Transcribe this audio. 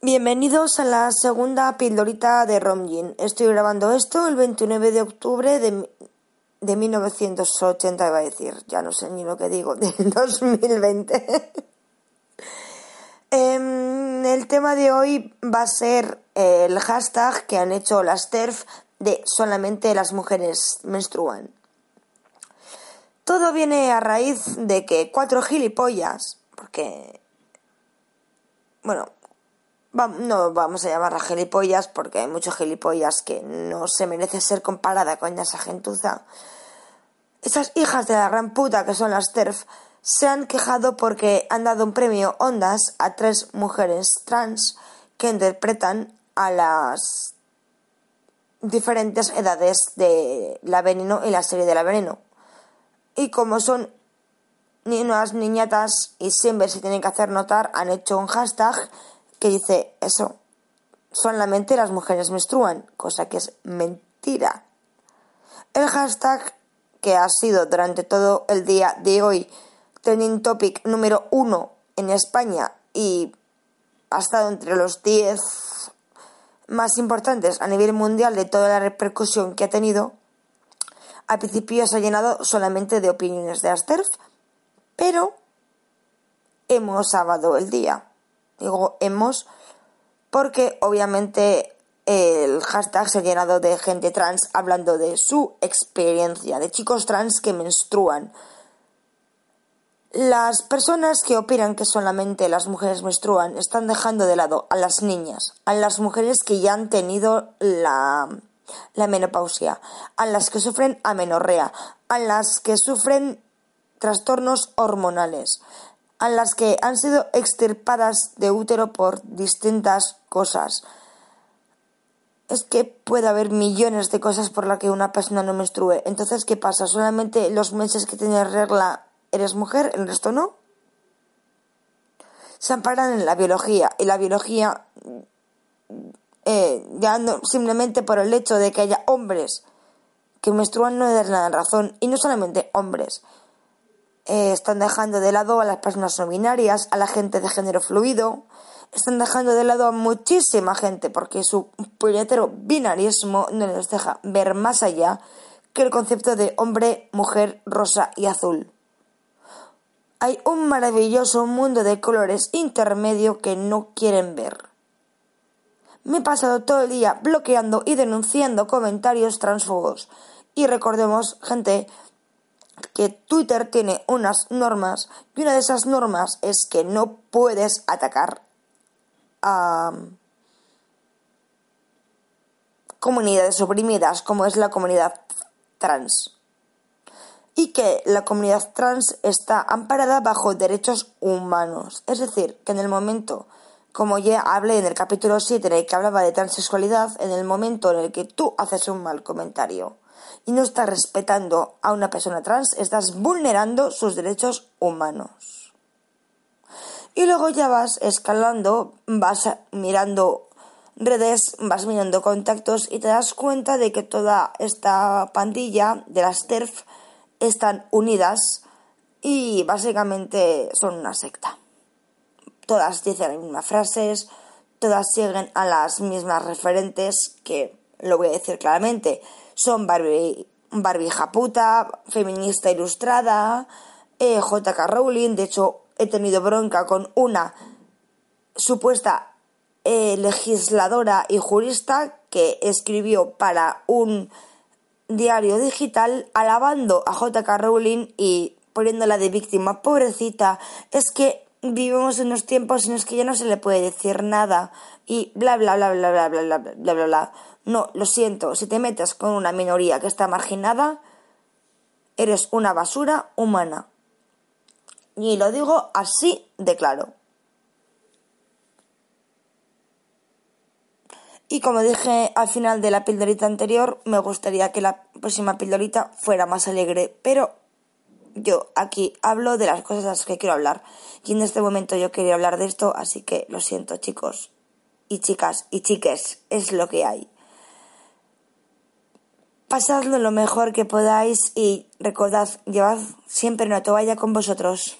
Bienvenidos a la segunda pildorita de Romgin. Estoy grabando esto el 29 de octubre de, de 1980, iba a decir, ya no sé ni lo que digo, del 2020. Em, el tema de hoy va a ser el hashtag que han hecho las TERF de solamente las mujeres menstruan. Todo viene a raíz de que cuatro gilipollas, porque, bueno, no vamos a llamarla gilipollas porque hay muchos gilipollas que no se merece ser comparada con esa gentuza. Esas hijas de la gran puta que son las TERF se han quejado porque han dado un premio Ondas a tres mujeres trans que interpretan a las diferentes edades de La Veneno y la serie de La Veneno. Y como son ni unas niñatas y siempre se tienen que hacer notar, han hecho un hashtag que dice eso. Solamente las mujeres menstruan, cosa que es mentira. El hashtag que ha sido durante todo el día de hoy trending topic número uno en España y ha estado entre los 10 más importantes a nivel mundial de toda la repercusión que ha tenido, al principio se ha llenado solamente de opiniones de Asterf, pero hemos salvado el día. Digo hemos porque obviamente el hashtag se ha llenado de gente trans hablando de su experiencia, de chicos trans que menstruan. Las personas que opinan que solamente las mujeres menstruan están dejando de lado a las niñas, a las mujeres que ya han tenido la, la menopausia, a las que sufren amenorrea, a las que sufren trastornos hormonales, a las que han sido extirpadas de útero por distintas cosas. Es que puede haber millones de cosas por las que una persona no menstrue. Entonces, ¿qué pasa? ¿Solamente los meses que tienes regla eres mujer, el resto no? Se amparan en la biología y la biología eh, ya no, simplemente por el hecho de que haya hombres que menstruan no es la razón y no solamente hombres eh, están dejando de lado a las personas no binarias, a la gente de género fluido, están dejando de lado a muchísima gente porque su puñetero binarismo no les deja ver más allá que el concepto de hombre, mujer, rosa y azul. Hay un maravilloso mundo de colores intermedio que no quieren ver. Me he pasado todo el día bloqueando y denunciando comentarios transfobos. Y recordemos, gente, que Twitter tiene unas normas y una de esas normas es que no puedes atacar a comunidades oprimidas como es la comunidad trans y que la comunidad trans está amparada bajo derechos humanos. Es decir, que en el momento, como ya hablé en el capítulo 7 en el que hablaba de transexualidad, en el momento en el que tú haces un mal comentario, y no estás respetando a una persona trans, estás vulnerando sus derechos humanos. Y luego ya vas escalando, vas mirando redes, vas mirando contactos y te das cuenta de que toda esta pandilla de las TERF están unidas y básicamente son una secta. Todas dicen las mismas frases, todas siguen a las mismas referentes que, lo voy a decir claramente, son Barbie, Barbie Japuta, feminista ilustrada, eh, JK Rowling, de hecho he tenido bronca con una supuesta eh, legisladora y jurista que escribió para un diario digital alabando a JK Rowling y poniéndola de víctima, pobrecita, es que vivimos unos tiempos en los que ya no se le puede decir nada y bla bla bla bla bla bla bla bla bla bla. No, lo siento, si te metes con una minoría que está marginada, eres una basura humana. Y lo digo así de claro. Y como dije al final de la pildorita anterior, me gustaría que la próxima pildorita fuera más alegre, pero yo aquí hablo de las cosas de las que quiero hablar. Y en este momento yo quería hablar de esto, así que lo siento chicos y chicas y chiques, es lo que hay. Pasadlo lo mejor que podáis y recordad, llevad siempre una toalla con vosotros.